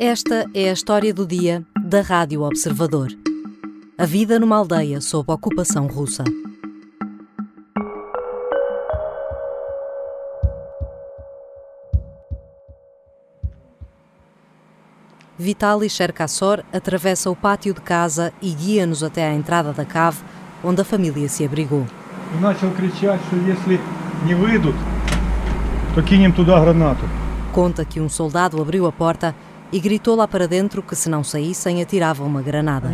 Esta é a história do dia da Rádio Observador. A vida numa aldeia sob ocupação russa. Vitaly Cherkassor atravessa o pátio de casa e guia-nos até à entrada da cave, onde a família se abrigou. Conta que um soldado abriu a porta e gritou lá para dentro que se não saíssem atirava uma granada.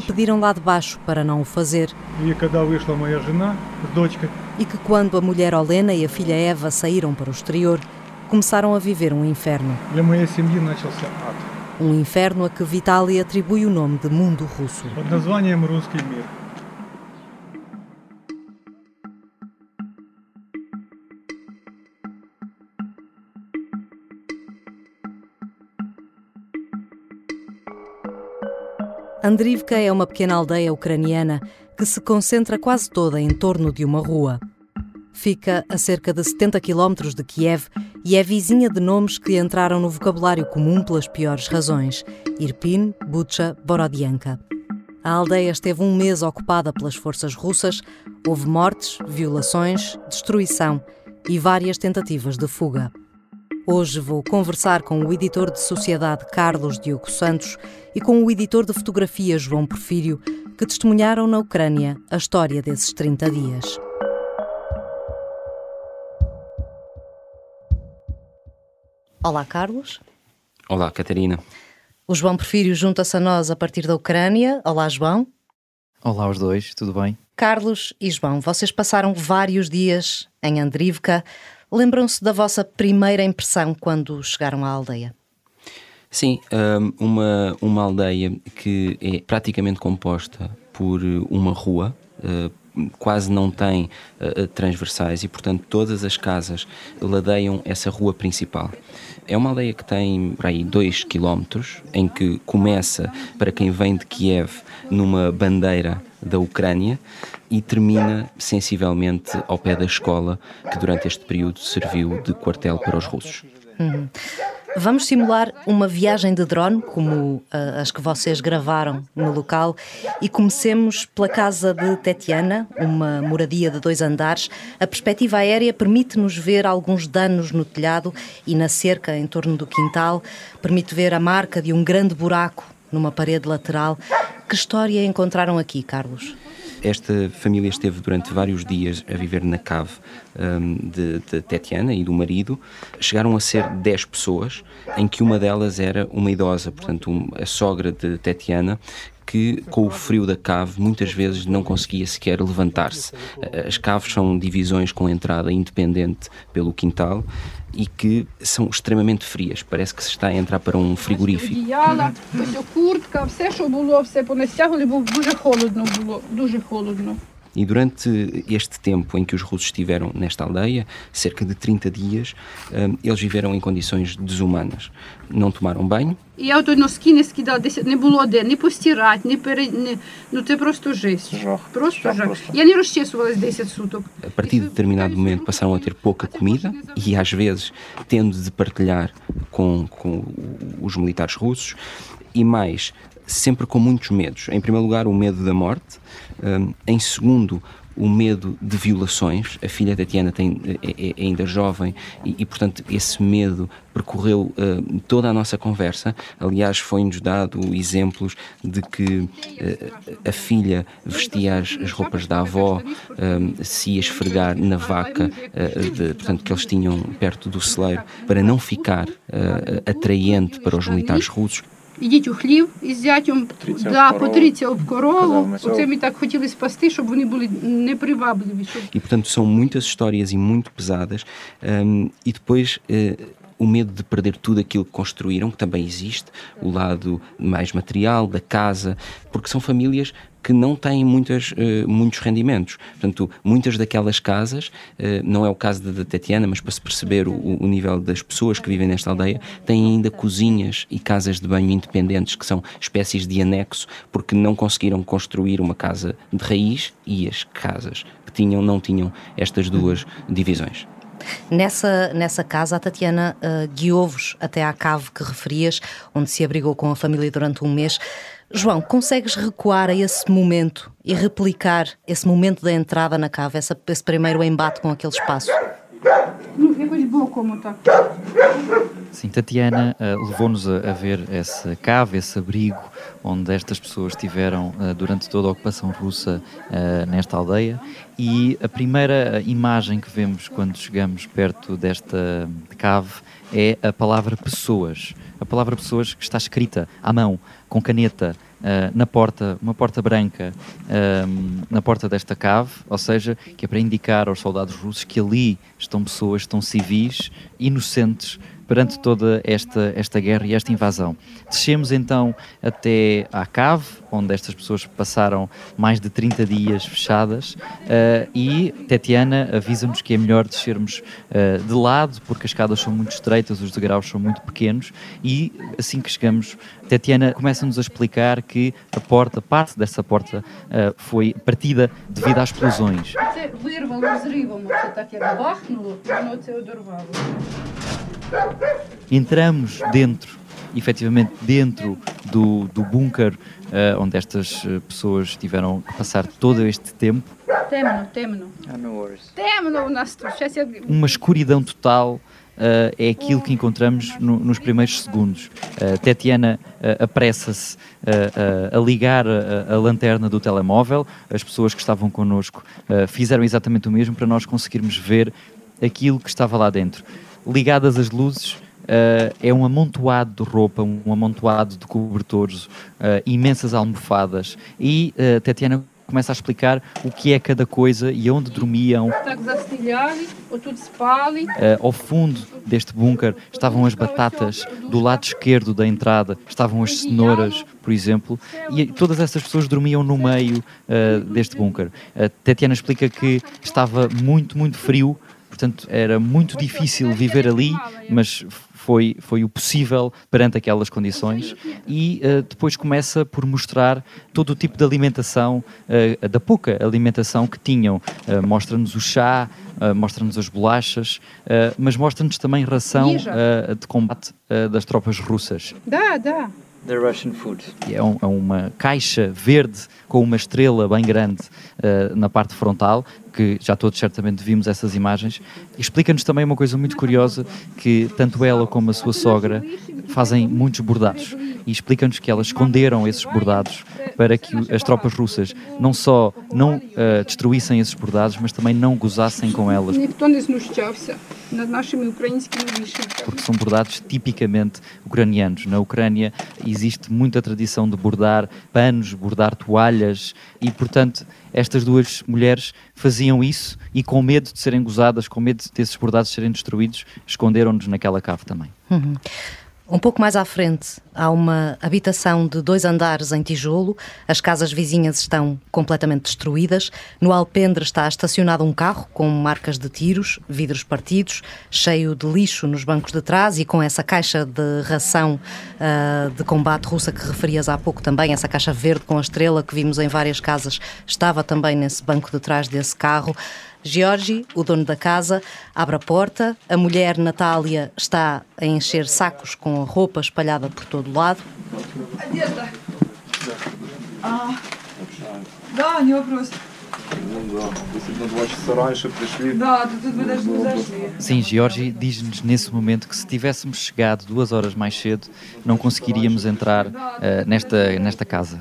Que pediram lá de baixo para não o fazer. E que quando a mulher Olena e a filha Eva saíram para o exterior, começaram a viver um inferno. Um inferno a que Vitaly atribui o nome de mundo russo. Andrivka é uma pequena aldeia ucraniana que se concentra quase toda em torno de uma rua. Fica a cerca de 70 quilómetros de Kiev e é vizinha de nomes que entraram no vocabulário comum pelas piores razões: Irpin, Bucha, Borodianka. A aldeia esteve um mês ocupada pelas forças russas, houve mortes, violações, destruição e várias tentativas de fuga. Hoje vou conversar com o editor de sociedade Carlos Diogo Santos e com o editor de fotografia João Porfírio, que testemunharam na Ucrânia a história desses 30 dias. Olá, Carlos. Olá, Catarina. O João Porfírio junta-se a nós a partir da Ucrânia. Olá, João. Olá aos dois, tudo bem? Carlos e João, vocês passaram vários dias em Andrivka. Lembram-se da vossa primeira impressão quando chegaram à aldeia? Sim, hum, uma, uma aldeia que é praticamente composta por uma rua, eh, quase não tem eh, transversais e, portanto, todas as casas ladeiam essa rua principal. É uma aldeia que tem por aí 2 km, em que começa, para quem vem de Kiev, numa bandeira da Ucrânia e termina sensivelmente ao pé da escola, que durante este período serviu de quartel para os russos. Vamos simular uma viagem de drone, como ah, as que vocês gravaram no local, e comecemos pela casa de Tetiana, uma moradia de dois andares. A perspectiva aérea permite-nos ver alguns danos no telhado e na cerca em torno do quintal, permite ver a marca de um grande buraco numa parede lateral. Que história encontraram aqui, Carlos? Esta família esteve durante vários dias a viver na cave hum, de, de Tetiana e do marido. Chegaram a ser 10 pessoas, em que uma delas era uma idosa, portanto, um- a sogra de Tetiana, que com o frio da cave muitas vezes não conseguia sequer levantar-se. As caves são divisões com entrada independente pelo quintal e que são extremamente frias. Parece que se está a entrar para um frigorífico. Uhum. ось о, куртка, все, що було, все понестягували, бо дуже холодно було, дуже холодно. E durante este tempo em que os russos estiveram nesta aldeia, cerca de 30 dias, hum, eles viveram em condições desumanas. Não tomaram banho, І я ото носки не скидала, десь не було де, ні постирати, ні пере... ні... Ну це просто жесть. Жах. Просто Жах жах. просто. Я не розчесувалась 10 суток. a partir de determinado momento passaram a ter pouca comida e às vezes tendo de partilhar com, com os militares russos e mais, sempre com muitos medos. Em primeiro lugar, o medo da morte, hum, em segundo, o medo de violações. A filha da Tiana tem, é, é ainda jovem e, e, portanto, esse medo percorreu hum, toda a nossa conversa. Aliás, foi-nos dado exemplos de que eh, a filha vestia as, as roupas da avó, hum, se ia esfregar na vaca, de- portanto, que eles tinham perto do celeiro, para não ficar atraente para os militares russos. Ідіть у хлів із зятем, Потріться да, об корову. потріться об корову. Оце ми так хотіли спасти, щоб вони були непривабливі. Щоб... E, portanto, são muitas histórias e muito pesadas. hum, e depois. eh, o medo de perder tudo aquilo que construíram, que também existe, o lado mais material da casa, porque são famílias que não têm muitas, eh, muitos rendimentos. Portanto, muitas daquelas casas, eh, não é o caso da, Tatiana, mas para se perceber o, o nível das pessoas que vivem nesta aldeia, têm ainda cozinhas e casas de banho independentes, que são espécies de anexo, porque não conseguiram construir uma casa de raiz e as casas que tinham não tinham estas duas divisões. Nessa, nessa casa, a Tatiana uh, guiou-vos até à cave que referias, onde se abrigou com a família durante um mês. João, consegues recuar a esse momento e replicar esse momento da entrada na cave, essa, esse primeiro embate com aquele espaço? Sim, Tatiana uh, levou-nos a, a, ver essa cave, esse abrigo, onde estas pessoas estiveram uh, durante toda a ocupação russa uh, nesta aldeia. E a primeira imagem que vemos quando chegamos perto desta cave é a palavra pessoas. A palavra pessoas que está escrita à mão, com caneta, Uh, na porta, uma porta branca uh, na porta desta cave, ou seja, que é para indicar aos soldados russos que ali estão pessoas, estão civis, inocentes, perante toda esta, esta guerra e esta invasão. Descemos então até à cave, onde estas pessoas passaram mais de 30 dias fechadas, uh, e Tetiana avisa-nos que é melhor descermos uh, de lado, porque as escadas são muito estreitas, os degraus são muito pequenos, e assim que chegamos, Tetiana começa-nos a explicar que a porta, parte dessa porta, uh, foi partida devido às explosões. Entramos dentro, efetivamente dentro do, do bunker uh, onde estas eh, pessoas tiveram que passar todo este tempo. Temno, temno. Temno, Uma escuridão total. Uh, é aquilo que encontramos no, nos primeiros segundos. Uh, Tetiana uh, apressa-se a ligar a, a, lanterna do telemóvel, as pessoas que estavam connosco fizeram exatamente o mesmo para nós conseguirmos ver aquilo que estava lá dentro ligadas as luzes, uh, é um amontoado de roupa, um amontoado de cobertores, uh, imensas almofadas. E uh, Tatiana começa a explicar o que é cada coisa e onde dormiam. Ao fundo deste bunker estavam as batatas, do lado esquerdo da entrada estavam as cenouras, por exemplo, e todas essas pessoas dormiam no meio deste bunker. Tatiana explica que estava muito, muito frio Portanto, era muito difícil viver ali, mas foi, foi o possível perante aquelas condições. E uh, depois começa por mostrar todo o tipo de alimentação, uh, da pouca alimentação que tinham. Uh, mostra-nos o chá, mostra-nos as bolachas, mas mostra-nos também ração de combate das tropas russas. Dá, dá. The Russian food. É, um, é, uma caixa verde com uma estrela bem grande uh, na parte frontal, que já todos certamente vimos essas imagens. Explica-nos também uma coisa muito curiosa, que tanto ela como a sua sogra fazem muitos bordados. E explica-nos que elas esconderam esses bordados para que as tropas russas não só não uh, destruíssem esses bordados, mas também não gozassem com elas. Porque são bordados tipicamente ucranianos. Na Ucrânia existe muita tradição de bordar panos, bordar toalhas e, portanto, estas duas mulheres faziam isso e, com medo de serem gozadas, com medo desses bordados serem destruídos, esconderam-nos naquela cave também. Uhum. Um pouco mais à frente há uma habitação de dois andares em tijolo. As casas vizinhas estão completamente destruídas. No alpendre está estacionado um carro com marcas de tiros, vidros partidos, cheio de lixo nos bancos de trás e com essa caixa de ração uh, de combate russa que referias há pouco também, essa caixa verde com a estrela que vimos em várias casas, estava também nesse banco de trás desse carro. Georgi, o dono da casa, abre a porta. A mulher Natália está a encher sacos com a roupa espalhada por todo lado. Sim, Georgi diz-nos nesse momento que se tivéssemos chegado duas horas mais cedo, não conseguiríamos entrar uh, nesta, nesta casa.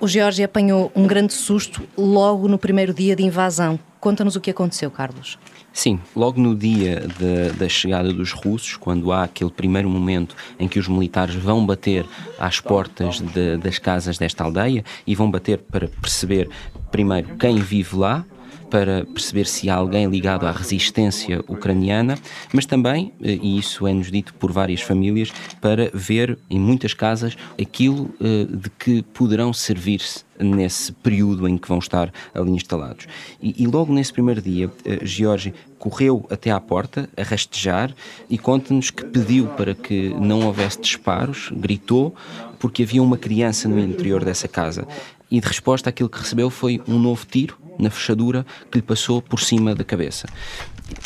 O Georgi apanhou um grande susto logo no primeiro dia de invasão. Conta-nos o que aconteceu, Carlos. Sim, logo no dia de, da chegada dos russos, quando há aquele primeiro momento em que os militares vão bater às portas de, das casas desta aldeia e vão bater para perceber, primeiro, quem vive lá, para perceber se há alguém ligado à resistência ucraniana, mas também, eh, e isso é-nos dito por várias famílias, para ver em muitas casas aquilo eh, de que poderão servir-se nesse período em que vão estar ali instalados. E, e logo nesse primeiro dia, uh, George correu até à porta a rastejar e conta-nos que pediu para que não houvesse disparos, gritou, porque havia uma criança no interior dessa casa. E de resposta, aquilo que recebeu foi um novo tiro na fechadura que lhe passou por cima da cabeça.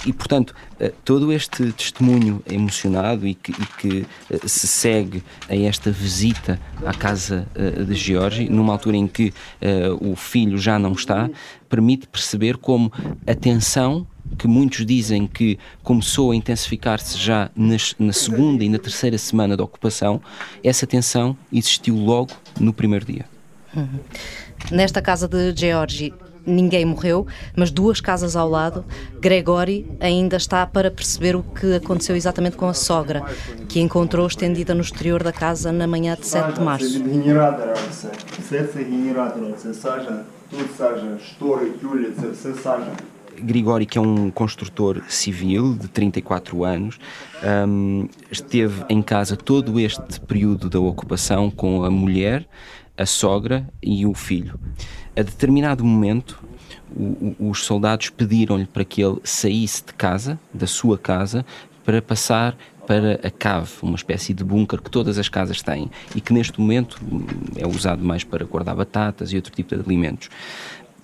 E, portanto, eh, todo este testemunho emocionado e que, e que, eh, se segue a esta visita à casa eh, de George, numa altura em que uh, o filho já não está, permite perceber como a tensão que muitos dizem que começou a intensificar-se já nas, na segunda e na terceira semana da ocupação, essa tensão existiu logo no primeiro dia. Uhum. Nesta casa de Georgi, ninguém morreu, mas duas casas ao lado, Gregory ainda está para perceber o que aconteceu exatamente com a sogra, que encontrou estendida no exterior da casa na manhã de 7 de março. Grigori, que é um construtor civil de 34 anos, um, esteve em casa todo este período da ocupação com a mulher, a sogra e o filho. A determinado momento, o, o, os soldados pediram-lhe para que ele saísse de casa, da sua casa, para passar para a cave, uma espécie de bunker que todas as casas têm e que neste momento hum, é usado mais para guardar batatas e outro tipo de alimentos.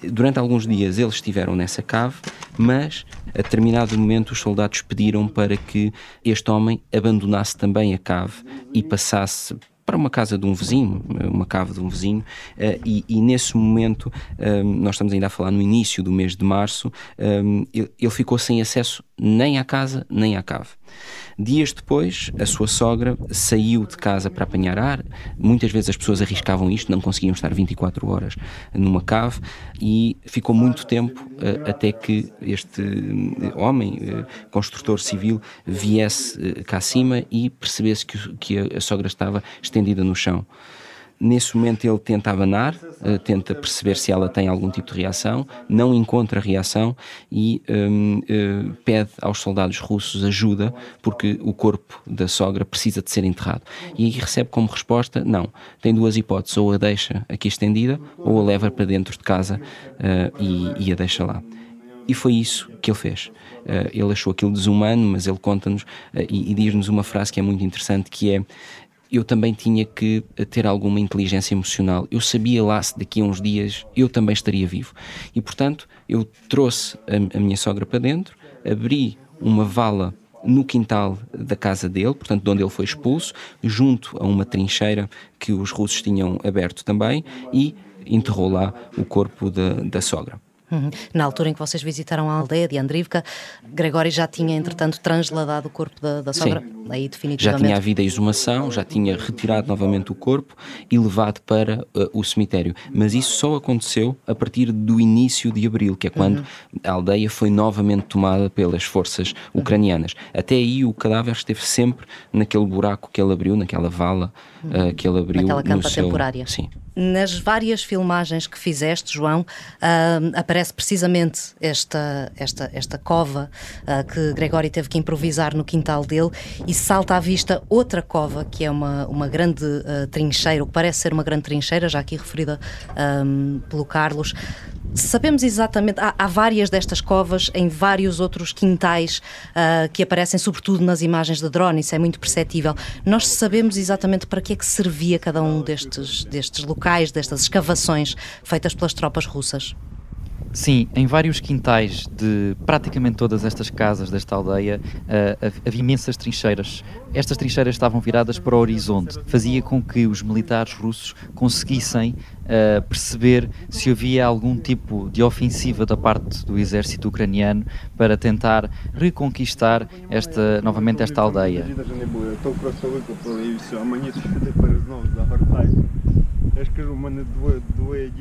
Durante alguns dias eles estiveram nessa cave, mas a determinado momento os soldados pediram para que este homem abandonasse também a cave e passasse para uma casa de um vizinho, uma cave de um vizinho, uh, e, e, nesse momento, um, nós estamos ainda a falar no início do mês de março, um, ele, ele ficou sem acesso nem à casa nem à cave. Dias depois, a sua sogra saiu de casa para apanhar ar. Muitas vezes as pessoas arriscavam isto, não conseguiam estar 24 horas numa cave e ficou muito tempo uh, até que este uh, homem, uh, construtor civil, viesse cá acima e percebesse que, que a, a sogra estava estendida no chão. Nesse momento ele tenta abanar, uh, tenta perceber se ela tem algum tipo de reação, não encontra reação e um, uh, eh, pede aos soldados russos ajuda porque o corpo da sogra precisa de ser enterrado. E aí recebe como resposta: não, tem duas hipóteses, ou a deixa aqui estendida ou a leva para dentro de casa uh, e, e a deixa lá. E foi isso que ele fez. Uh, ele achou aquilo desumano, mas ele conta-nos uh, e, e diz-nos uma frase que é muito interessante, que é eu também tinha que ter alguma inteligência emocional. Eu sabia lá se daqui a uns dias eu também estaria vivo. E, portanto, eu trouxe a, a minha sogra para dentro, abri uma vala no quintal da casa dele, portanto, de onde ele foi expulso, junto a uma trincheira que os russos tinham aberto também, e enterrou lá o corpo da sogra. Uhum. Na altura em que vocês visitaram a aldeia de Andrivka, Gregório já tinha, entretanto, transladado o corpo da, da sogra? Sim. Aí, definitivamente. Já tinha havido a exumação, já tinha retirado novamente o corpo e levado para uh, o cemitério. Mas isso só aconteceu a partir do início de abril, que é quando uhum. a aldeia foi novamente tomada pelas forças ucranianas. Uhum. Até aí o cadáver esteve sempre naquele buraco que ele abriu, naquela vala uh, que ele abriu. Naquela campa seu... temporária. Sim. Nas várias filmagens que fizeste, João, uh, aparece precisamente esta, esta, esta cova uh, que Gregório teve que improvisar no quintal dele e salta à vista outra cova, que é uma, uma grande uh, trincheira, o que parece ser uma grande trincheira, já aqui referida um, pelo Carlos. Sabemos exatamente, há, há, várias destas covas em vários outros quintais uh, que aparecem, sobretudo nas imagens de drone, isso é muito perceptível. Nós sabemos exatamente para que é que servia cada um destes, destes locais, destas escavações feitas pelas tropas russas. Sim, em vários quintais de praticamente todas estas casas desta aldeia uh, havia imensas trincheiras. Estas trincheiras estavam viradas para o horizonte, fazia com que os militares russos conseguissem uh, perceber se havia algum tipo de ofensiva da parte do exército ucraniano para tentar reconquistar esta, novamente esta aldeia.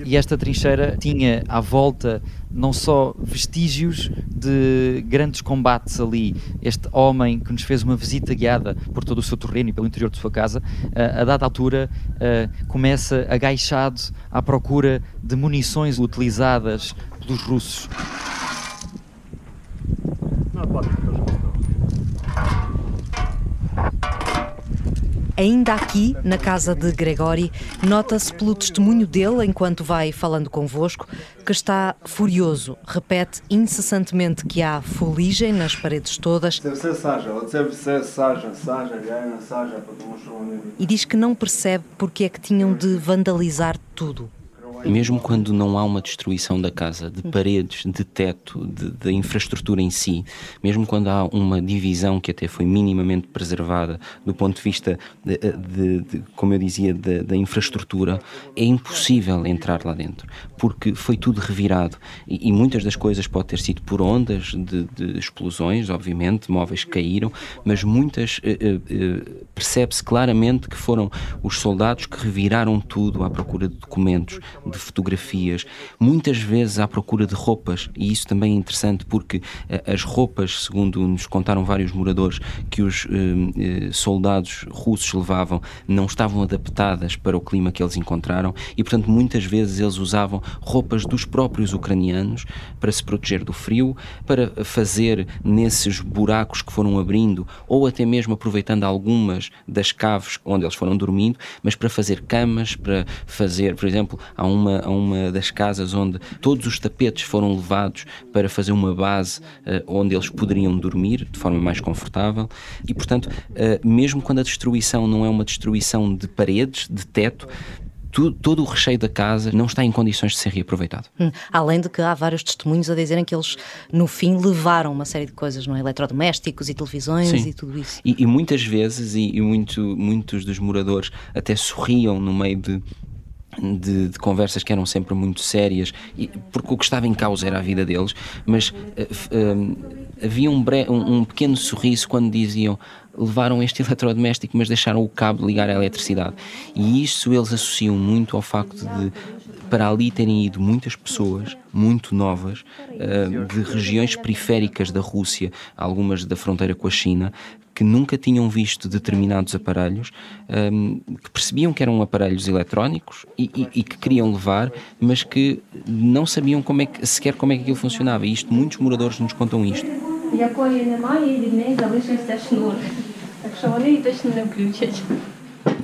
E esta trincheira tinha à volta não só vestígios de grandes combates ali. Este homem que nos fez uma visita guiada por todo o seu terreno e pelo interior de sua casa, a dada altura começa agachado à procura de munições utilizadas pelos russos. Ainda aqui, na casa de Gregori, nota-se pelo testemunho dele, enquanto vai falando convosco, que está furioso. Repete incessantemente que há fuligem nas paredes todas. E diz que não percebe porque é que tinham de vandalizar tudo. Mesmo quando não há uma destruição da casa, de paredes, de teto, de, infraestrutura em si, mesmo quando há uma divisão que até foi minimamente preservada do ponto de vista, de, de, de como eu dizia, da infraestrutura, é impossível entrar lá dentro, porque foi tudo revirado. E, e muitas das coisas pode ter sido por ondas de, explosões, obviamente, móveis caíram, mas muitas eh, eh, eh, percebe-se claramente que foram os soldados que reviraram tudo à procura de documentos, de fotografias, muitas vezes à procura de roupas, e isso também é interessante porque eh, as roupas, segundo nos contaram vários moradores, que os eh, eh, soldados russos levavam não estavam adaptadas para o clima que eles encontraram e, portanto, muitas vezes eles usavam roupas dos próprios ucranianos para se proteger do frio, para fazer nesses buracos que foram abrindo ou até mesmo aproveitando algumas das caves onde eles foram dormindo, mas para fazer camas, para fazer, por exemplo, há uma, há uma das casas onde todos os tapetes foram levados para fazer uma base uh, onde eles poderiam dormir de forma mais confortável e, portanto, uh, mesmo quando a destruição não é uma destruição de paredes, de teto, tudo, todo o recheio da casa não está em condições de ser reaproveitado. Hum, além de que há vários testemunhos a dizerem que eles, no fim, levaram uma série de coisas, não é? Eletrodomésticos e televisões Sim. e tudo isso. E, e muitas vezes, e, e muito, muitos dos moradores até sorriam no meio de, de, de, conversas que eram sempre muito sérias, e, porque o que estava em causa era a vida deles, mas uh, havia um, um, um, pequeno sorriso quando diziam levaram este eletrodoméstico, mas deixaram o cabo ligar à eletricidade. E isso eles associam muito ao facto de para ali terem ido muitas pessoas muito novas uh, de regiões periféricas da Rússia, algumas da fronteira com a China, que nunca tinham visto determinados aparelhos, um, que percebiam que eram aparelhos eletrónicos e, e, e, que queriam levar, mas que não sabiam como é que, sequer como é que aquilo funcionava. E isto, muitos moradores nos contam isto.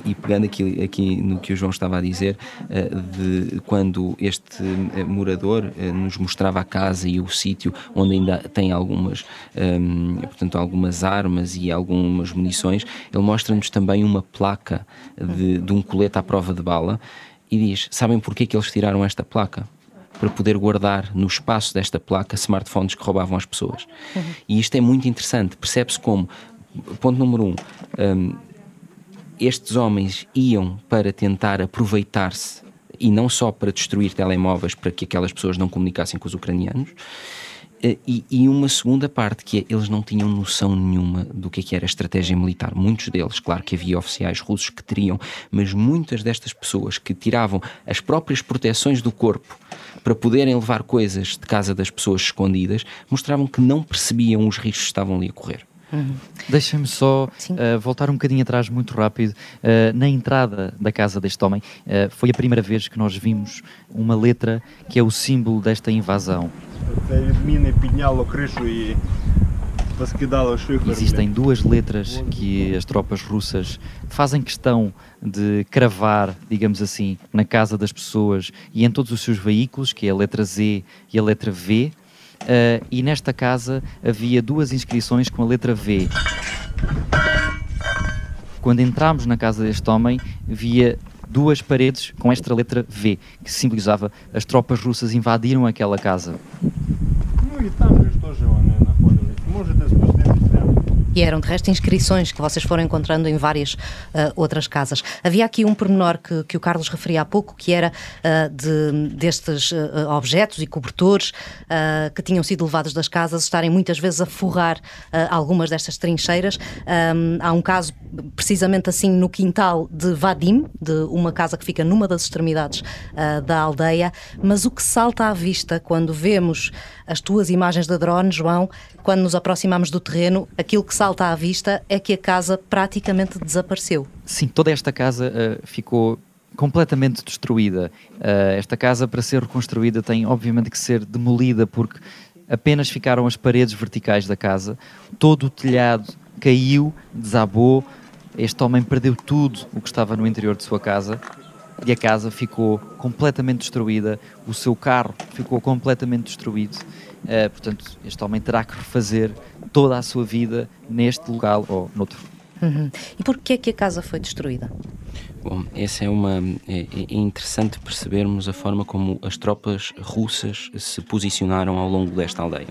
E pegando aqui, aqui no que o João estava a dizer, eh, de quando este eh, morador eh, nos mostrava a casa e o sítio onde ainda tem algumas, ehm, portanto, algumas armas e algumas munições, ele mostra-nos também uma placa de, de um colete à prova de bala e diz: Sabem porquê que eles tiraram esta placa? para poder guardar no espaço desta placa smartphones que roubavam as pessoas. E isto é muito interessante. Percebe-se como, ponto número um, um estes homens iam para tentar aproveitar-se e não só para destruir telemóveis para que aquelas pessoas não comunicassem com os ucranianos. Eh, e, e, uma segunda parte que é, eles não tinham noção nenhuma do que, é que era estratégia militar. Muitos deles, claro que havia oficiais russos que teriam, mas muitas destas pessoas que tiravam as próprias proteções do corpo para poderem levar coisas de casa das pessoas escondidas, mostravam que não percebiam os riscos que estavam ali a correr. Uhum. Deixem-me só uh, voltar um bocadinho atrás, muito rápido. Uh, na entrada da casa deste homem, uh, foi a primeira vez que nós vimos uma letra que é o símbolo desta invasão. Existem duas letras que as tropas russas fazem questão de cravar, digamos assim, na casa das pessoas e em todos os seus veículos, que é a letra Z e a letra V. Uh, e nesta casa havia duas inscrições com a letra V. Quando entramos na casa deste homem, via duas paredes com esta letra V, que simbolizava as tropas russas invadiram aquela casa. E eram, de resto, inscrições que vocês foram encontrando em várias uh, outras casas. Havia aqui um pormenor que, que o Carlos referia há pouco, que era uh, de, destes uh, objetos e cobertores que tinham sido levados das casas estarem muitas vezes a forrar algumas destas trincheiras. Um, há um caso precisamente assim no quintal de Vadim, de uma casa que fica numa das extremidades da aldeia, mas o que salta à vista quando vemos as tuas imagens de drone, João, quando nos aproximamos do terreno, aquilo que salta à vista é que a casa praticamente desapareceu. Sim, toda esta casa uh, ficou completamente destruída. Uh, esta casa, para ser reconstruída, tem obviamente que ser demolida porque apenas ficaram as paredes verticais da casa, todo o telhado caiu, desabou. Este homem perdeu tudo o que estava no interior de sua casa e a casa ficou completamente destruída, o seu carro ficou completamente destruído. Uh, portanto, este homem terá que refazer toda a sua vida neste local ou noutro. Uhum. E porquê é que a casa foi destruída? Bom, essa é uma é, é, interessante percebermos a forma como as tropas russas se posicionaram ao longo desta aldeia.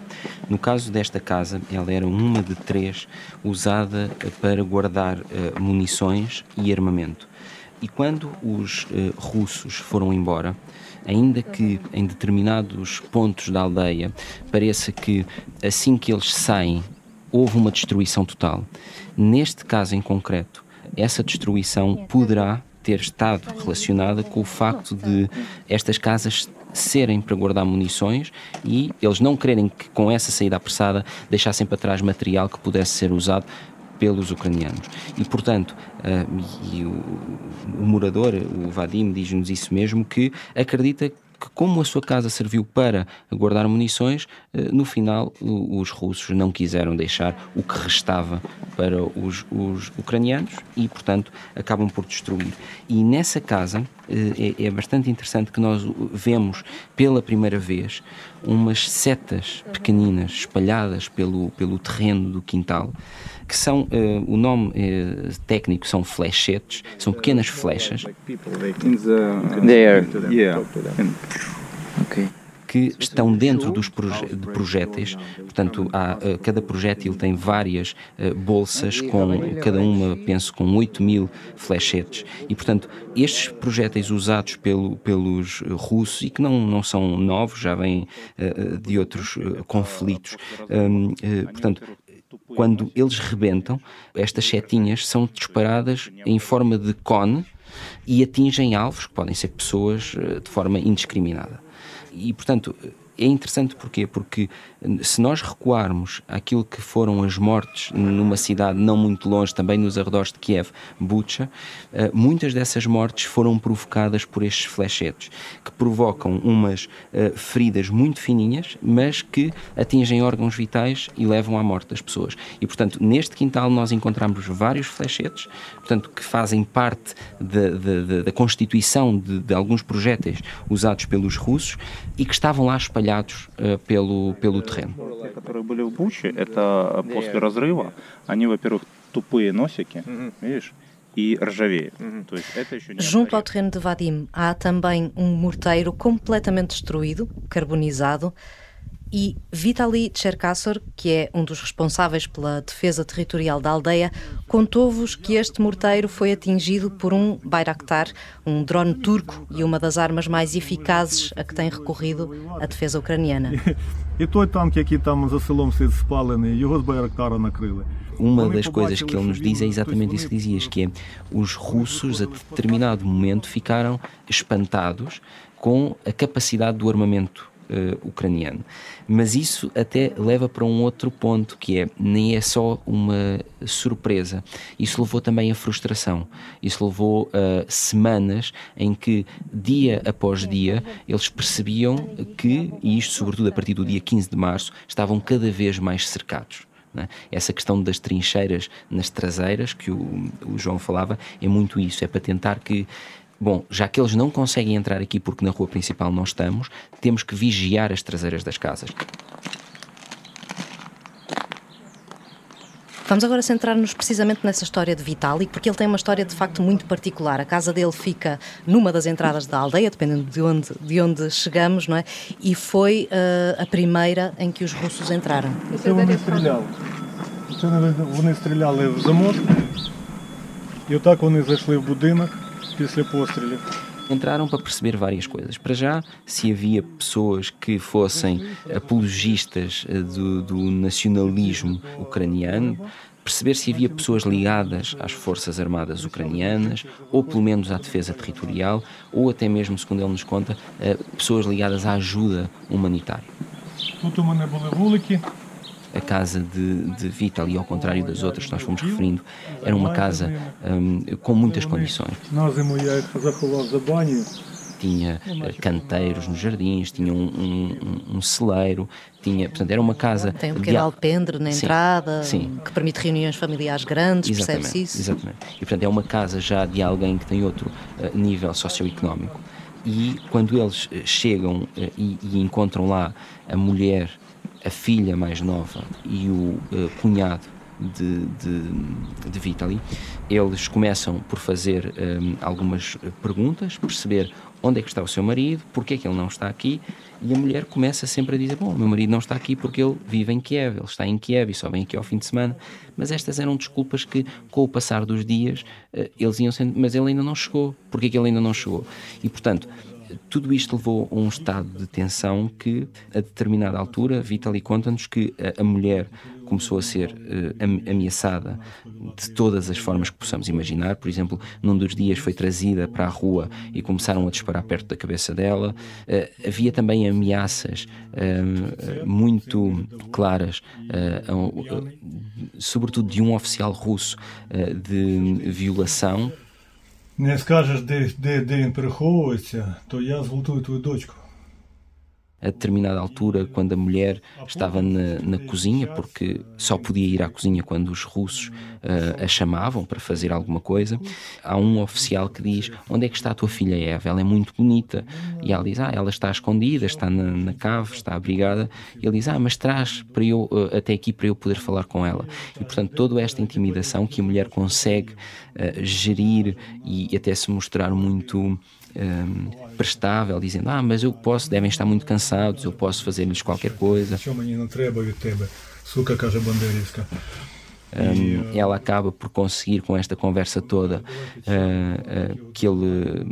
No caso desta casa, ela era uma de três usada para guardar uh, munições e armamento. E quando os uh, russos foram embora, ainda que em determinados pontos da aldeia pareça que assim que eles saem houve uma destruição total, neste caso em concreto essa destruição poderá ter estado relacionada com o facto de estas casas serem para guardar munições e eles não quererem que com essa saída apressada deixassem para trás material que pudesse ser usado pelos ucranianos. E, portanto, e o, o, morador, o Vadim, diz-nos isso mesmo, que acredita que, como a sua casa serviu para guardar munições, eh, no final os russos não quiseram deixar o que restava para os, os ucranianos e, portanto, acabam por destruir. E nessa casa eh, é, é bastante interessante que nós vemos pela primeira vez umas setas pequeninas espalhadas pelo, pelo terreno do quintal que são, uh, o nome uh, técnico são flechetes, são pequenas flechas. There. Yeah. Okay que estão dentro dos proje de projéteis. Portanto, há, uh, cada projétil tem várias uh, bolsas, com cada uma, penso, com 8 mil flechetes. E, portanto, estes projéteis usados pelo, pelos russos e que não, não são novos, já vêm uh, de outros conflitos, um, portanto, quando eles rebentam, estas setinhas são disparadas em forma de cone e atingem alvos, que podem ser pessoas, eh, de forma indiscriminada. E, portanto, é interessante porquê? Porque se nós recuarmos aquilo que foram as mortes numa cidade não muito longe, também nos arredores de Kiev, Bucha, eh, muitas dessas mortes foram provocadas por estes flechetes, que provocam umas eh, feridas muito fininhas, mas que atingem órgãos vitais e levam à morte das pessoas. E, portanto, neste quintal nós encontramos vários flechetes, portanto, que fazem parte da, constituição de alguns projéteis usados pelos russos e que estavam lá espalhados uh, pelo, pelo terreno. которые были в Буче, это после разрыва, они, во-первых, тупые носики, видишь, e rjaveia. Junto ao terreno de Vadim há também um morteiro completamente destruído, carbonizado, e Vitali Tcherkassor, que é um dos responsáveis pela defesa territorial da aldeia, contou-vos que este morteiro foi atingido por um Bayraktar, um drone turco e uma das armas mais eficazes a que tem recorrido a defesa ucraniana. Uma das coisas que ele nos diz é exatamente isso que dizias, que é os russos a determinado momento ficaram espantados com a capacidade do armamento uh, ucraniano. Mas isso até leva para um outro ponto, que é nem é só uma surpresa. Isso levou também a frustração. Isso levou a semanas em que, dia após dia, eles percebiam que, e isto sobretudo a partir do dia 15 de março, estavam cada vez mais cercados. É? Essa questão das trincheiras nas traseiras, que o, o João falava, é muito isso, é para tentar que Bom, já que eles não conseguem entrar aqui porque na rua principal não estamos, temos que vigiar as traseiras das casas. Vamos agora centrar-nos precisamente nessa história de Vitalik, porque ele tem uma história de facto muito particular. A casa dele fica numa das entradas da aldeia, dependendo de onde, de onde chegamos, não é? E foi uh, a primeira em que os russos entraram. Це вони стріляли. Це вони стріляли в замок, і отак вони зайшли в будинок. Entraram para perceber várias coisas. Para já, se havia pessoas que fossem apologistas eh, do, do nacionalismo ucraniano, perceber se havia pessoas ligadas às forças armadas ucranianas, ou pelo menos à defesa territorial, ou até mesmo, segundo ele nos conta, pessoas ligadas à ajuda humanitária. Тут у мене були вулики, a casa de, de Vita, ali ao contrário das outras que nós fomos referindo, era uma casa um, com muitas condições. Tinha uh, canteiros nos jardins, tinha um, um, um, celeiro, tinha, portanto, era uma casa. Tem um pequeno de... alpendre na sim, entrada, sim. que permite reuniões familiares grandes, percebe-se isso? Exatamente. E, portanto, é uma casa já de alguém que tem outro uh, nível socioeconómico. E quando eles uh, chegam uh, e, e encontram lá a mulher a filha mais nova e o uh, cunhado de, de, de Vitaly. Eles começam por fazer um, algumas perguntas, perceber onde é que está o seu marido, porque é que ele não está aqui, e a mulher começa sempre a dizer: Bom, meu marido não está aqui porque ele vive em Kiev, ele está em Kiev e só vem aqui ao fim de semana. Mas estas eram desculpas que, com o passar dos dias, uh, eles iam sendo. Mas ele ainda não chegou, porque é que ele ainda não chegou? E portanto tudo isto levou a um estado de tensão que, a determinada altura, Vitaly conta-nos que a, mulher começou a ser uh, ameaçada de todas as formas que possamos imaginar. Por exemplo, num dos dias foi trazida para a rua e começaram a disparar perto da cabeça dela. Uh, havia também ameaças uh, muito claras, sobretudo de um oficial russo, de violação не скажеш, де, де, де він переховується, то я зґвалтую твою дочку. A determinada altura, quando a mulher estava na, na cozinha, porque só podia ir à cozinha quando os russos uh, a chamavam para fazer alguma coisa, há um oficial que diz: Onde é que está a tua filha Eva? Ela é muito bonita. E ela diz: Ah, ela está escondida, está na, na cave, está abrigada. E ele diz: Ah, mas traz para eu, uh, até aqui para eu poder falar com ela. E portanto, toda esta intimidação que a mulher consegue uh, gerir e até se mostrar muito um, prestável, dizendo: Ah, mas eu posso, devem estar muito cansados, eu posso fazer-lhes qualquer coisa. Um, ela acaba por conseguir com esta conversa toda uh, uh, que ele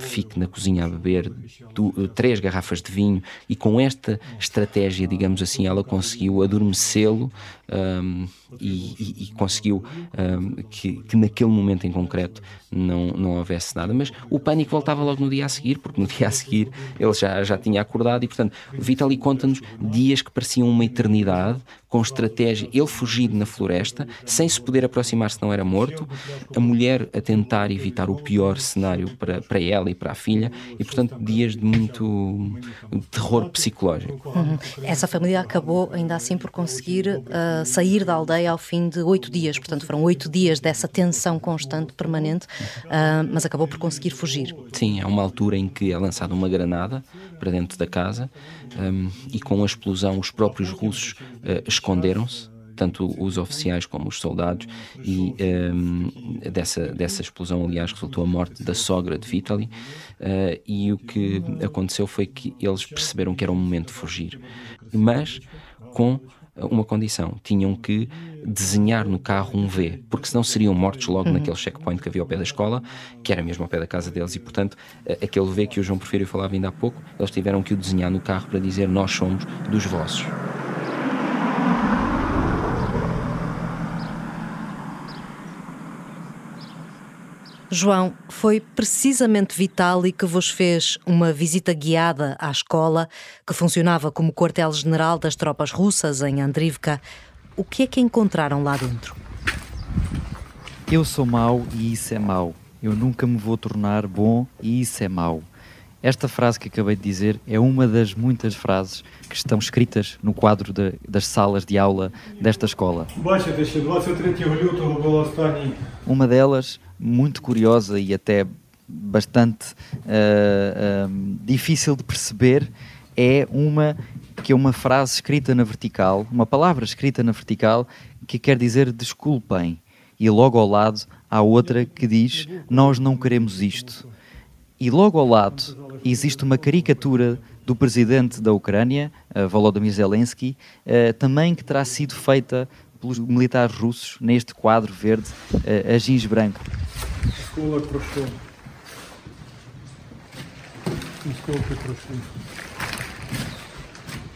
fique na cozinha a beber do, três garrafas de vinho e com esta estratégia, digamos assim, ela conseguiu adormecê-lo um, e, e, e, conseguiu um, que, que, naquele momento em concreto não, não houvesse nada. Mas o pânico voltava logo no dia a seguir, porque no dia a seguir ele já, já tinha acordado e, portanto, o Vitali conta-nos dias que pareciam uma eternidade, com estratégia, ele fugido na floresta, sem se poder aproximar se não era morto, a mulher a tentar evitar o pior cenário para, para ela e para a filha, e, portanto, dias de muito terror psicológico. Uhum. Essa família acabou ainda assim por conseguir uh, sair da aldeia ao fim de oito dias. Portanto, foram oito dias dessa tensão constante, permanente, uh, mas acabou por conseguir fugir. Sim, há uma altura em que é lançada uma granada para dentro da casa um, e com a explosão os próprios russos uh, esconderam-se tanto os oficiais como os soldados, e um, dessa, dessa explosão, aliás, resultou a morte da sogra de Vitaly. Uh, e o que aconteceu foi que eles perceberam que era o momento de fugir, mas com uma condição: tinham que desenhar no carro um V, porque senão seriam mortos logo uhum. naquele checkpoint que havia ao pé da escola, que era mesmo ao pé da casa deles, e portanto, aquele V que o João Porfírio falava ainda há pouco, eles tiveram que o desenhar no carro para dizer: Nós somos dos vossos. João, foi precisamente Vitali que vos fez uma visita guiada à escola, que funcionava como quartel-general das tropas russas em Andrivka. O que é que encontraram lá dentro? Eu sou mau e isso é mau. Eu nunca me vou tornar bom e isso é mau. Esta frase que acabei de dizer é uma das muitas frases que estão escritas no quadro de, das salas de aula desta escola. Uma delas muito curiosa e até bastante uh, uh, difícil de perceber é uma que é uma frase escrita na vertical, uma palavra escrita na vertical que quer dizer desculpem. E logo ao lado há outra que diz nós não queremos isto. E logo ao lado existe uma caricatura do presidente da Ucrânia, uh, Volodymyr Zelensky, também que terá sido feita pelos militares russos neste quadro verde uh, a giz branco.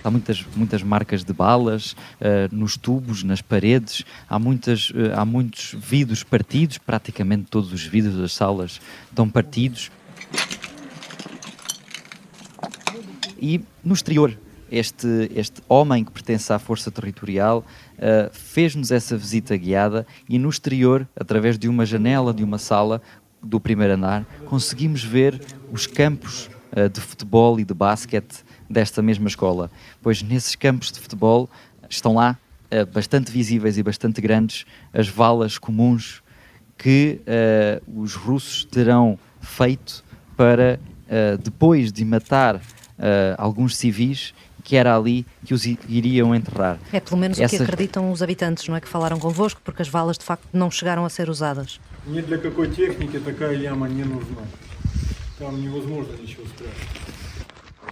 Há muitas, muitas marcas de balas uh, nos tubos, nas paredes, há, muitas, uh, há muitos vidros partidos, praticamente todos os vidros das salas estão partidos. E no exterior, este, este homem que pertence à Força Territorial uh, fez-nos essa visita guiada e no exterior, através de uma janela de uma sala do primeiro andar, conseguimos ver os campos uh, de futebol e de basquete desta mesma escola. Pois nesses campos de futebol estão lá, uh, bastante visíveis e bastante grandes, as valas comuns que os russos terão feito para, depois de matar alguns civis, que era ali que os iriam enterrar. É pelo menos Essas... o que acreditam os habitantes, não é? Que falaram convosco, porque as valas de facto não chegaram a ser usadas. Ни для какой техники такая яма не нужна. Там невозможно ничего спрятать.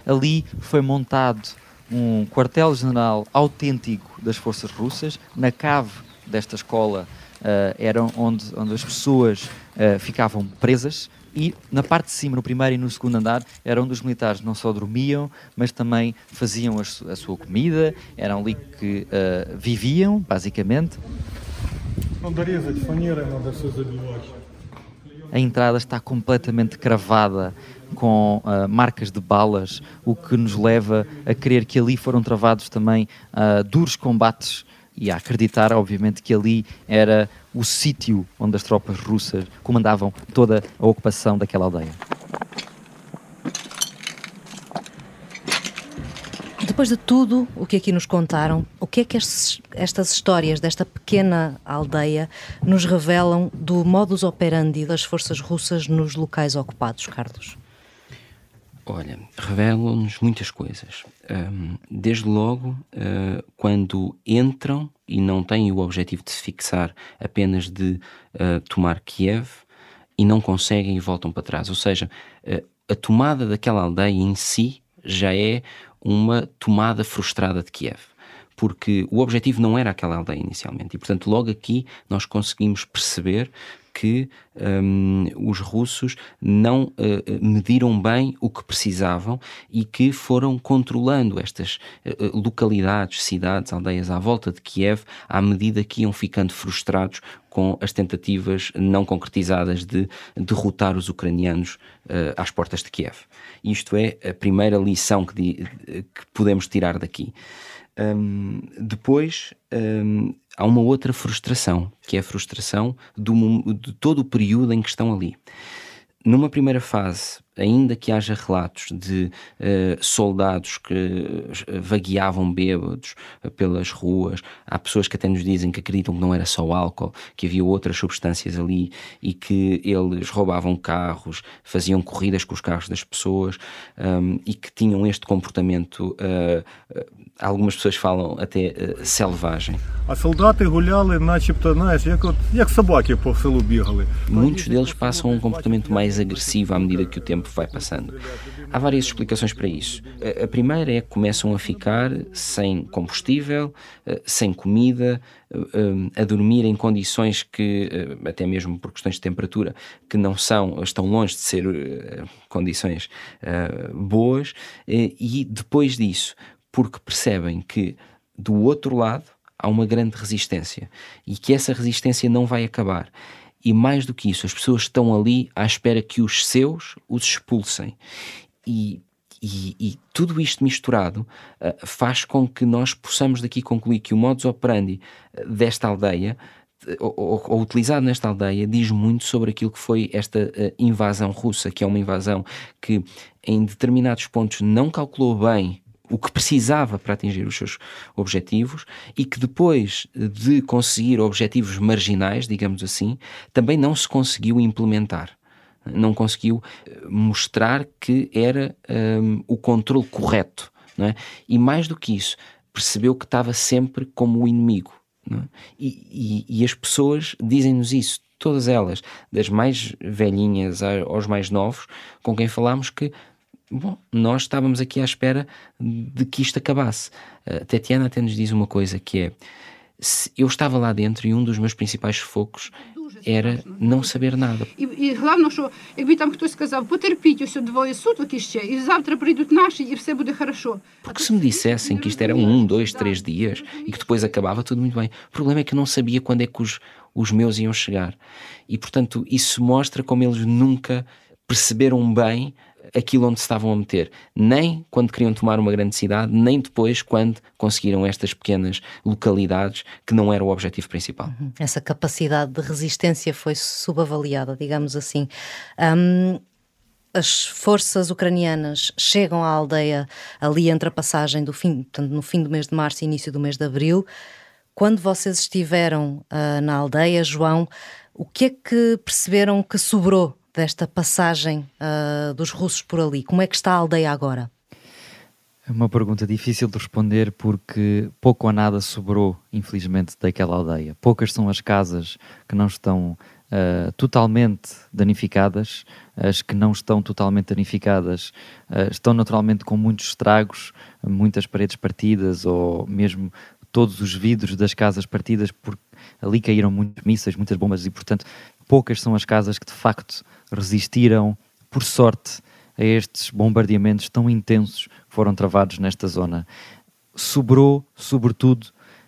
Ali foi montado um quartel-general autêntico das forças russas. Na cave desta escola uh, era onde, onde as pessoas uh, ficavam presas e na parte de cima, no primeiro e no segundo andar, era onde os militares não só dormiam, mas também faziam a, sua comida, eram ali que uh, viviam, basicamente. A entrada está completamente cravada com uh, marcas de balas, o que nos leva a crer que ali foram travados também uh, duros combates e a acreditar, obviamente, que ali era o sítio onde as tropas russas comandavam toda a ocupação daquela aldeia. Depois de tudo o que aqui nos contaram, o que é que estes, estas histórias desta pequena aldeia nos revelam do modus operandi das forças russas nos locais ocupados, Carlos? Olha, revelam-nos muitas coisas. Um, desde logo, uh, quando entram e não têm o objetivo de se fixar apenas de uh, tomar Kiev e não conseguem e voltam para trás. Ou seja, uh, a tomada daquela aldeia em si já é uma tomada frustrada de Kiev. Porque o objetivo não era aquela aldeia inicialmente. E, portanto, logo aqui nós conseguimos perceber que um, os russos não uh, mediram bem o que precisavam e que foram controlando estas uh, localidades, cidades, aldeias à volta de Kiev à medida que iam ficando frustrados com as tentativas não concretizadas de derrotar os ucranianos uh, às portas de Kiev. Isto é a primeira lição que, que podemos tirar daqui. Um, depois um, há uma outra frustração, que é a frustração do, de todo o período em que estão ali. Numa primeira fase, ainda que haja relatos de uh, soldados que uh, vagueavam bêbados uh, pelas ruas, há pessoas que até nos dizem que acreditam que não era só álcool, que havia outras substâncias ali e que eles roubavam carros, faziam corridas com os carros das pessoas um, e que tinham este comportamento algumas pessoas falam até uh, selvagem. A soldados гуляли, начебто, знаєш, як от як собаки по селу бігали. Muitos deles passam um comportamento mais agressivo à medida que o tempo vai passando. Há várias explicações para isso. A primeira é que começam a ficar sem combustível, eh, sem comida, eh, a dormir em condições que, até mesmo por questões de temperatura, que não são, estão longe de ser condições boas, e depois disso porque percebem que do outro lado há uma grande resistência e que essa resistência não vai acabar. E mais do que isso, as pessoas estão ali à espera que os seus os expulsem. E, e, e tudo isto misturado uh, faz com que nós possamos daqui concluir que o modus operandi uh, desta aldeia ou, ou, ou, utilizado nesta aldeia diz muito sobre aquilo que foi esta uh, invasão russa, que é uma invasão que em determinados pontos não calculou bem o que precisava para atingir os seus objetivos e que depois de conseguir objetivos marginais, digamos assim, também não se conseguiu implementar. Não conseguiu eh, mostrar que era um, o controle correto. É? E mais do que isso, percebeu que estava sempre como o inimigo. É? E, e, e, as pessoas dizem-nos isso, todas elas, das mais velhinhas aos mais novos, com quem falamos, que Bom, nós estávamos aqui à espera de que isto acabasse. A Tatiana até nos diz uma coisa que é: eu estava lá dentro e um dos meus principais focos era não saber nada. І, і головне, що якби там хтось сказав, потерпіть ось двоє суток іще, і завтра прийдуть наші, і все буде хорошо. Porque se me dissessem que isto era um, dois, três dias e que depois acabava tudo muito bem. O problema é que eu não sabia quando é que os, os meus iam chegar. E portanto, isso mostra como eles nunca perceberam bem aquilo onde se estavam a meter, nem quando queriam tomar uma grande cidade, nem depois quando conseguiram estas pequenas localidades que não era o objetivo principal. Uhum. Essa capacidade de resistência foi subavaliada, digamos assim. Um, as forças ucranianas chegam à aldeia ali entre a passagem do fim, portanto, no fim do mês de março e início do mês de abril. Quando vocês estiveram uh, na aldeia, João, o que é que perceberam que sobrou desta passagem uh, dos russos por ali? Como é que está a aldeia agora? É uma pergunta difícil de responder porque pouco ou nada sobrou, infelizmente, daquela aldeia. Poucas são as casas que não estão uh, totalmente danificadas, as que não estão totalmente danificadas uh, estão naturalmente com muitos estragos, muitas paredes partidas ou mesmo todos os vidros das casas partidas, porque ali caíram muitos mísseis, muitas bombas e, portanto, poucas são as casas que de facto resistiram, por sorte, a estes bombardeamentos tão intensos que foram travados nesta zona. Sobrou, sobretudo,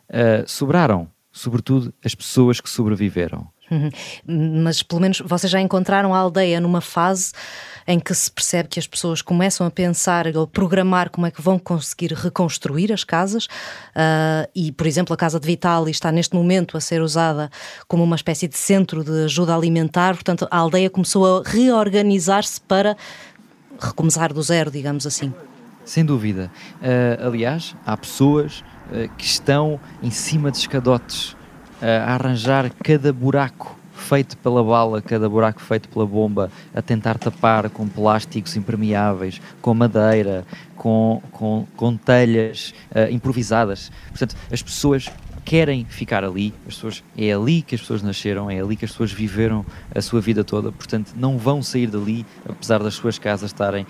uh, sobraram, sobretudo, as pessoas que sobreviveram. Uhum. Mas pelo menos vocês já encontraram a aldeia numa fase em que se percebe que as pessoas começam a pensar ou programar como é que vão conseguir reconstruir as casas uh, e, por exemplo, a Casa de Vitali está neste momento a ser usada como uma espécie de centro de ajuda alimentar, portanto a aldeia começou a reorganizar-se para recomeçar do zero, digamos assim. Sem dúvida. Uh, aliás, há pessoas uh, que estão em cima de escadotes a arranjar cada buraco feito pela bala, cada buraco feito pela bomba, a tentar tapar com plásticos impermeáveis, com madeira, com, com, com telhas improvisadas. Portanto, as pessoas querem ficar ali, as pessoas, é ali que as pessoas nasceram, é ali que as pessoas viveram a sua vida toda, portanto não vão sair dali, apesar das suas casas estarem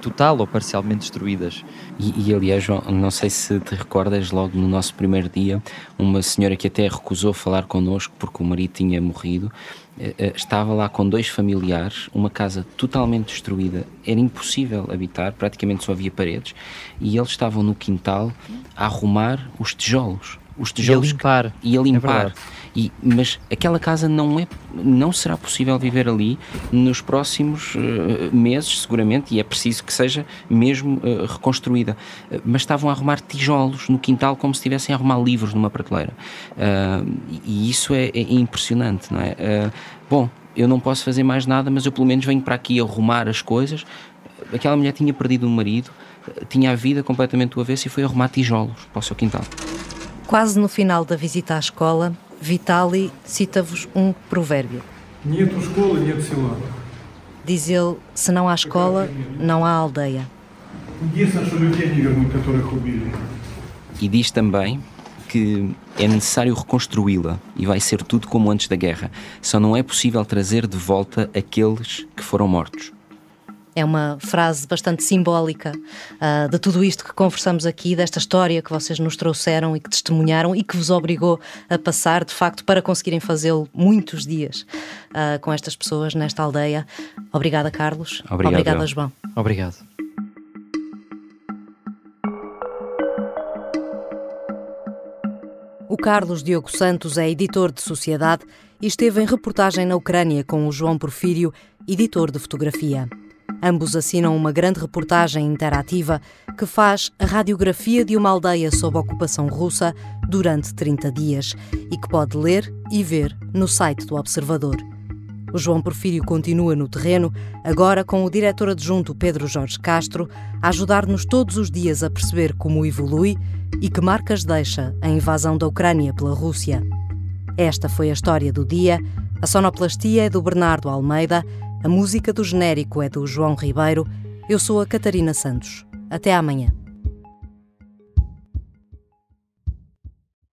total ou parcialmente destruídas. E, e, aliás, João, não sei se te recordas, logo no nosso primeiro dia, uma senhora que até recusou falar connosco porque o marido tinha morrido, eh, eh, estava lá com dois familiares, uma casa totalmente destruída, era impossível habitar, praticamente só havia paredes, e eles estavam no quintal a arrumar os tijolos os tijolos e a limpar. E a limpar. É e, mas aquela casa não é não será possível viver ali nos próximos uh, meses seguramente e é preciso que seja mesmo uh, reconstruída. Uh, mas estavam a arrumar tijolos no quintal como se estivessem a arrumar livros numa prateleira. E isso é, é, impressionante não é? Bom eu não posso fazer mais nada mas eu pelo menos venho para aqui arrumar as coisas. Aquela mulher tinha perdido um marido tinha a vida completamente do avesso e foi arrumar tijolos para o seu quintal Quase no final da visita à escola, Vitali cita-vos um provérbio. Diz ele: se não há escola, não há aldeia. E diz também que é necessário reconstruí-la e vai ser tudo como antes da guerra. Só não é possível trazer de volta aqueles que foram mortos. É uma frase bastante simbólica uh, de tudo isto que conversamos aqui, desta história que vocês nos trouxeram e que testemunharam e que vos obrigou a passar, de facto, para conseguirem fazê-lo muitos dias uh, com estas pessoas nesta aldeia. Obrigada, Carlos. Obrigado, Obrigada, João. Obrigado. O Carlos Diogo Santos é editor de Sociedade e esteve em reportagem na Ucrânia com o João Porfírio, editor de fotografia. Ambos assinam uma grande reportagem interativa que faz a radiografia de uma aldeia sob ocupação russa durante 30 dias e que pode ler e ver no site do Observador. O João Porfírio continua no terreno, agora com o diretor adjunto Pedro Jorge Castro, a ajudar-nos todos os dias a perceber como evolui e que marcas deixa a invasão da Ucrânia pela Rússia. Esta foi a história do dia. A sonoplastia é do Bernardo Almeida a música do genérico é do João Ribeiro. Eu sou a Catarina Santos. Até amanhã.